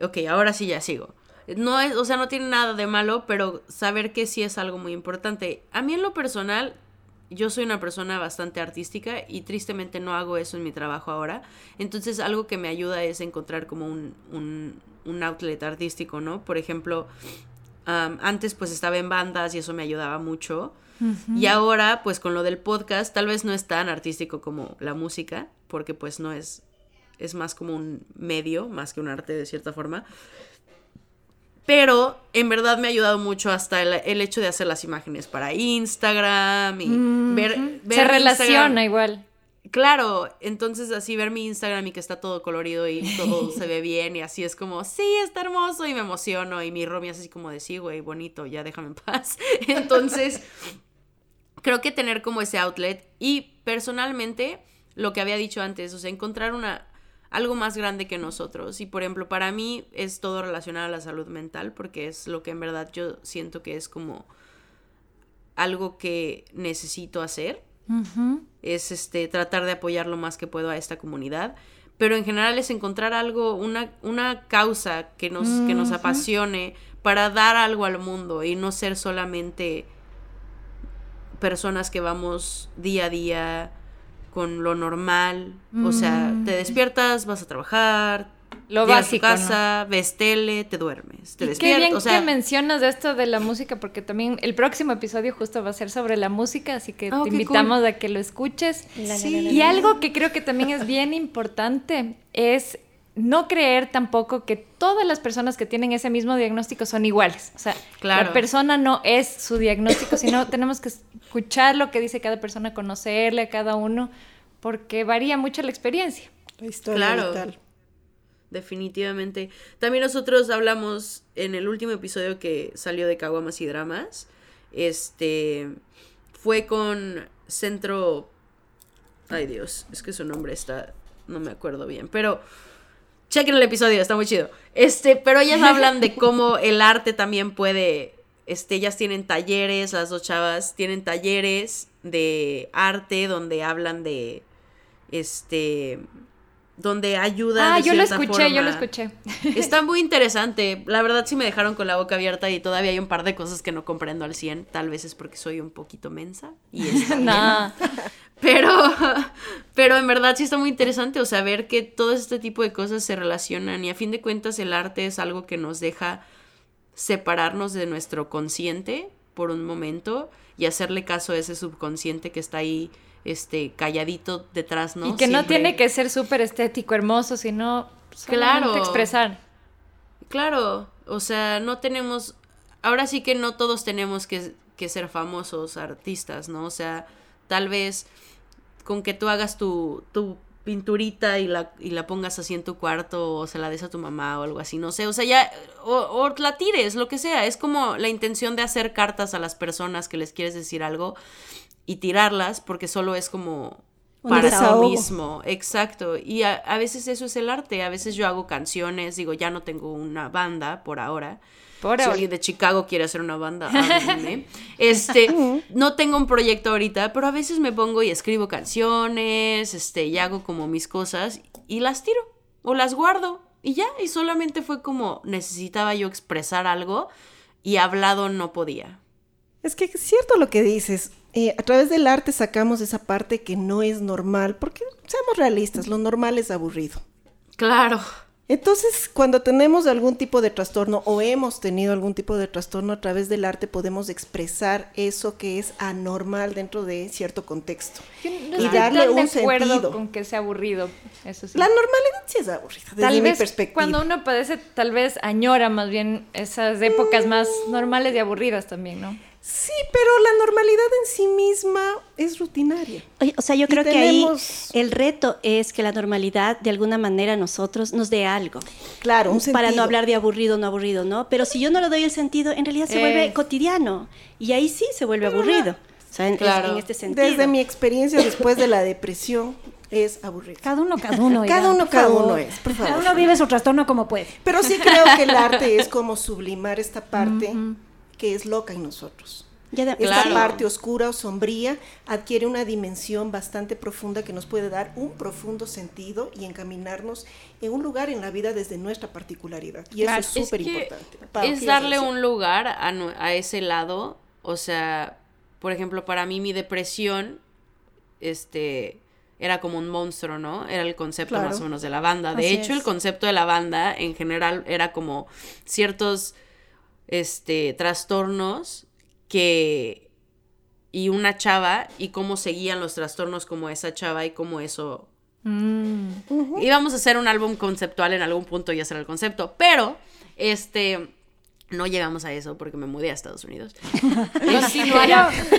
Ok, ahora sí ya sigo no es, o sea, no tiene nada de malo, pero saber que sí es algo muy importante. A mí en lo personal, yo soy una persona bastante artística y tristemente no hago eso en mi trabajo ahora. Entonces algo que me ayuda es encontrar como un, un, un outlet artístico, ¿no? Por ejemplo, antes pues estaba en bandas y eso me ayudaba mucho. Y ahora pues con lo del podcast tal vez no es tan artístico como la música, porque pues no es, es más como un medio, más que un arte de cierta forma. Pero en verdad me ha ayudado mucho hasta el, hecho de hacer las imágenes para Instagram y ver, Se relaciona igual. Claro, entonces así ver mi Instagram y que está todo colorido y todo se ve bien y así es como, sí, está hermoso y me emociono y mi Romy es así como de, sí, güey, bonito, ya déjame en paz. Entonces, creo que tener como ese outlet y personalmente, lo que había dicho antes, o sea, encontrar una, algo más grande que nosotros. Y por ejemplo, para mí es todo relacionado a la salud mental, porque es lo que en verdad yo siento que es como algo que necesito hacer. Es este tratar de apoyar lo más que puedo a esta comunidad. Pero en general es encontrar algo, una, una causa que nos, que nos apasione para dar algo al mundo y no ser solamente personas que vamos día a día con lo normal. O sea, te mm. despiertas, vas a trabajar, lo básico, a tu casa, ves tele, te duermes, te despiertas. Qué bien que mencionas esto de la música, porque también el próximo episodio justo va a ser sobre la música, así que oh, te invitamos a que lo escuches. Y algo que creo que también es bien importante es no creer tampoco que todas las personas que tienen ese mismo diagnóstico son iguales. O sea, la persona no es su diagnóstico, sino tenemos que escuchar lo que dice cada persona, conocerle a cada uno, porque varía mucho la experiencia. La historia claro. Definitivamente. También nosotros hablamos en el último episodio que salió de Caguamas y Dramas. Este fue con Centro. Ay Dios, es que su nombre está. No me acuerdo bien. Pero Chequen el episodio, está muy chido. Este, pero ellas hablan de cómo el arte también puede. Este, ellas tienen talleres, las dos chavas tienen talleres de arte donde hablan de. Este. Donde ayudan. Ah, yo lo escuché, yo lo escuché. Está muy interesante. La verdad sí me dejaron con la boca abierta y todavía hay un par de cosas que no comprendo al 100. Tal vez es porque soy un poquito mensa. Y está pero, pero en verdad sí está muy interesante, o sea, ver que todo este tipo de cosas se relacionan y a fin de cuentas el arte es algo que nos deja separarnos de nuestro consciente por un momento y hacerle caso a ese subconsciente que está ahí este calladito detrás, ¿no? Y que no tiene que ser súper estético, hermoso, sino claro, expresar. Claro, o sea, no tenemos, ahora sí que no todos tenemos que, que ser famosos artistas, ¿no? O sea, tal vez con que tú hagas tu, tu pinturita y la, y la pongas así en tu cuarto o se la des a tu mamá o algo así, no sé, o sea, ya, o, o, la tires, lo que sea, es como la intención de hacer cartas a las personas que les quieres decir algo y tirarlas porque solo es como para eso mismo, exacto, y a, a, veces eso es el arte, a veces yo hago canciones, digo, ya no tengo una banda por ahora, si alguien de Chicago quiere hacer una banda, Este, no tengo un proyecto ahorita, pero a veces me pongo y escribo canciones, este, y hago como mis cosas. y las tiro o las guardo y ya, y solamente fue como necesitaba yo expresar algo y hablado no podía. Es que es cierto lo que dices. Eh, a través del arte sacamos esa parte que no es normal, porque seamos realistas, lo normal es aburrido. Claro. Entonces, cuando tenemos algún tipo de trastorno o hemos tenido algún tipo de trastorno a través del arte, podemos expresar eso que es anormal dentro de cierto contexto Yo no y darle tan de un acuerdo sentido. con que sea aburrido. Eso sí. La normalidad sí es aburrida, desde tal mi vez perspectiva. cuando uno padece, tal vez añora más bien esas épocas más normales y aburridas también, ¿no? Sí, pero la normalidad en sí misma es rutinaria. Oye, O sea, yo Y creo que tenemos- ahí el reto es que la normalidad de alguna manera a nosotros nos dé algo. Claro, un Para sentido. no hablar de aburrido, no aburrido, ¿no? Pero si yo no le doy el sentido, en realidad se Eh. vuelve cotidiano. Y ahí sí se vuelve aburrido. O sea, en, Claro. en este sentido. Desde mi experiencia después de la depresión, es aburrido. Cada uno, cada uno. Cada uno, por cada favor. uno es, por Cada favor. uno vive su trastorno como puede. Pero sí creo que el arte es como sublimar esta parte que es loca en nosotros. Ya de- Esta Claro. parte oscura o sombría adquiere una dimensión bastante profunda que nos puede dar un profundo sentido y encaminarnos en un lugar en la vida desde nuestra particularidad. Y Claro, eso es Es súper que importante. Es ¿quieres darle un lugar a, ese lado. O sea, por ejemplo, para mí mi depresión, este, era como un monstruo, ¿no? Era el concepto Claro. más o menos de la banda. De Así hecho, es. el concepto de la banda en general era como ciertos, este, trastornos que y una chava y cómo seguían los trastornos como esa chava y cómo eso íbamos a hacer un álbum conceptual en algún punto y hacer el concepto, pero este no llegamos a eso porque me mudé a Estados Unidos. Yo-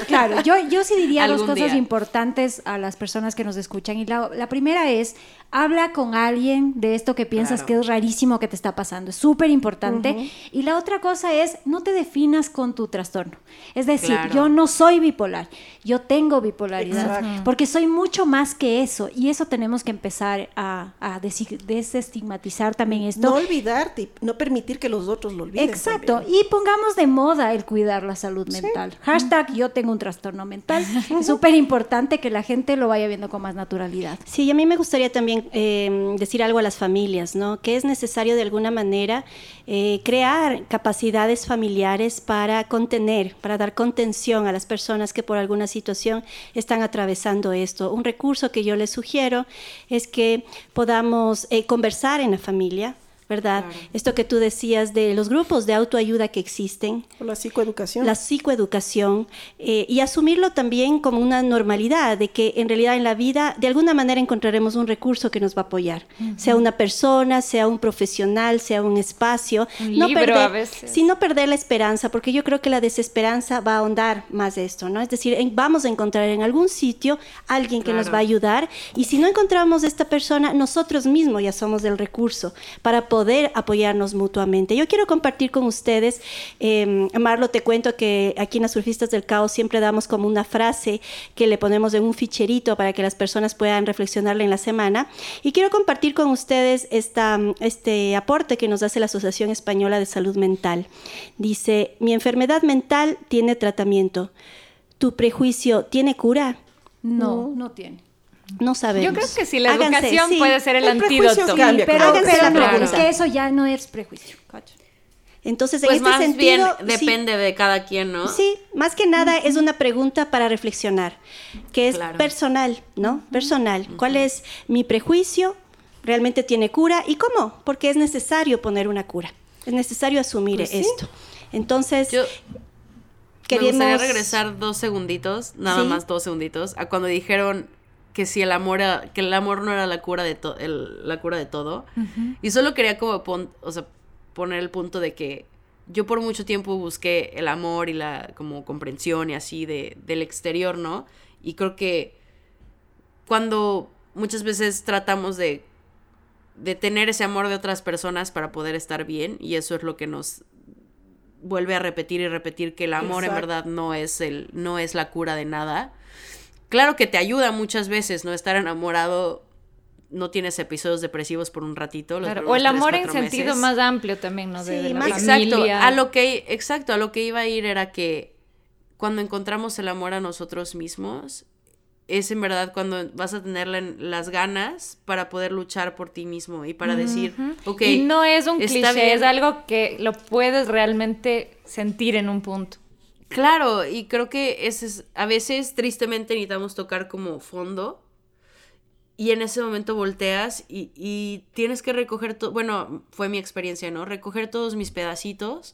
claro, yo, yo sí diría dos cosas día. importantes a las personas que nos escuchan. Y la, la primera es, habla con alguien de esto que piensas Claro. que es rarísimo que te está pasando. Es súper importante. Y la otra cosa es, no te definas con tu trastorno. Es decir, Claro. yo no soy bipolar, yo tengo bipolaridad. Exacto. Porque soy mucho más que eso. Y eso tenemos que empezar a, a desestigmatizar también esto. No olvidarte, no permitir que los otros lo olviden. Exacto, también. y pongamos de moda el cuidar la salud mental. Hashtag yo tengo un trastorno mental. Es súper importante que la gente lo vaya viendo con más naturalidad. Sí, y a mí me gustaría también eh, decir algo a las familias, ¿no? Que es necesario de alguna manera eh, crear capacidades familiares para contener, para dar contención a las personas que por alguna situación están atravesando esto. Un recurso que yo les sugiero es que podamos eh, conversar en la familia. ¿Verdad? Esto que tú decías de los grupos de autoayuda que existen, O la psicoeducación. la psicoeducación eh, y asumirlo también como una normalidad de que en realidad en la vida de alguna manera encontraremos un recurso que nos va a apoyar, sea una persona, sea un profesional, sea un espacio, Un libro a veces. sí, no perder la esperanza, porque yo creo que la desesperanza va a ahondar más esto, ¿no? Es decir, en- vamos a encontrar en algún sitio alguien que nos va a ayudar y si no encontramos esta persona, nosotros mismos ya somos el recurso para poder apoyarnos mutuamente. Yo quiero compartir con ustedes, eh, Marlo, te cuento que aquí en las Surfistas del Caos siempre damos como una frase que le ponemos en un ficherito para que las personas puedan reflexionarla en la semana. Y quiero compartir con ustedes esta, este aporte que nos hace la Asociación Española de Salud Mental. Dice, mi enfermedad mental tiene tratamiento. ¿Tu prejuicio tiene cura? No, no tiene. No sabemos. Yo creo que sí, la Háganse, educación sí. puede ser el, antídoto. cambia, pero, claro. Pero la no, pregunta. es que eso ya no es prejuicio. Entonces, en Pues este más sentido, bien sí, depende de cada quien, ¿no? Sí, más que nada es una pregunta para reflexionar, que es Claro. personal, ¿no? Personal. ¿Cuál es mi prejuicio? ¿Realmente tiene cura? ¿Y cómo? Porque es necesario poner una cura. Es necesario asumir Pues sí. esto. Entonces, Yo queremos... me gustaría regresar dos segunditos, nada Sí. más dos segunditos, a cuando dijeron que si el amor era- que el amor no era la cura de todo la cura de todo. Y solo quería como pon- o sea, poner el punto de que yo por mucho tiempo busqué el amor y la como comprensión y así de, del exterior, ¿no? Y creo que cuando muchas veces tratamos de, de tener ese amor de otras personas para poder estar bien, y eso es lo que nos vuelve a repetir y repetir que el amor en verdad no es el, no es la cura de nada. Claro que te ayuda muchas veces, ¿no? Estar enamorado, no tienes episodios depresivos por un ratito. los Claro, primeros O el tres, amor en sentido meses. más amplio también, ¿no? De, Sí, de la más- Exacto, familia. a lo que exacto, a lo que iba a ir era que cuando encontramos el amor a nosotros mismos, es en verdad cuando vas a tener la- las ganas para poder luchar por ti mismo y para decir, ok. y no es un cliché, bien. es algo que lo puedes realmente sentir en un punto. Claro, y creo que ese es, a veces tristemente necesitamos tocar como fondo y en ese momento volteas y, y tienes que recoger todo, bueno, fue mi experiencia, ¿no? Recoger todos mis pedacitos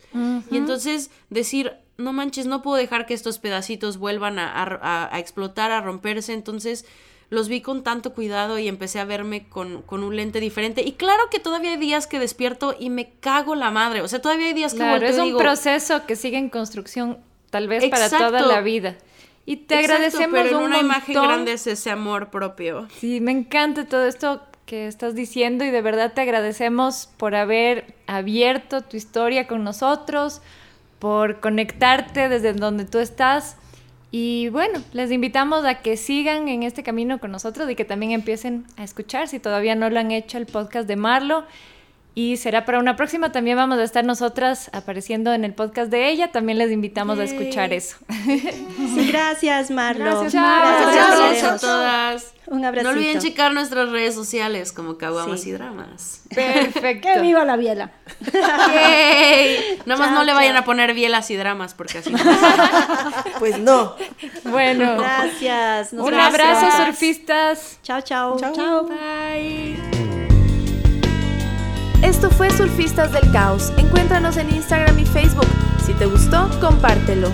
y entonces decir, no manches, no puedo dejar que estos pedacitos vuelvan a, a- a explotar, a romperse, entonces los vi con tanto cuidado y empecé a verme con, con un lente diferente. Y claro que todavía hay días que despierto y me cago la madre, o sea, todavía hay días que Claro, volteo es un digo, proceso que sigue en construcción tal vez para toda la vida. Y te Exacto, agradecemos pero en un una imagen grande es ese amor propio. Sí, me encanta todo esto que estás diciendo y de verdad te agradecemos por haber abierto tu historia con nosotros, por conectarte desde donde tú estás. Y bueno, les invitamos a que sigan en este camino con nosotros y que también empiecen a escuchar si todavía no lo han hecho el podcast de Marlo. Y será para una próxima. También vamos a estar nosotras apareciendo en el podcast de ella. También les invitamos a escuchar eso. Sí, gracias, Marlo. Gracias, Chao. Marlo. Gracias, Gracias a todas. Un No abracito. olviden checar nuestras redes sociales como Caguamas Sí. y Dramas. Perfecto. ¡Que viva la biela! ¡Yay! Nada más Chao, no le vayan chao. a poner bielas y dramas porque así no. Pues no. Bueno, Gracias. nos un abrazo, surfistas. Chao, chao. Chao. Bye. Esto fue Surfistas del Caos. Encuéntranos en Instagram y Facebook. Si te gustó, compártelo.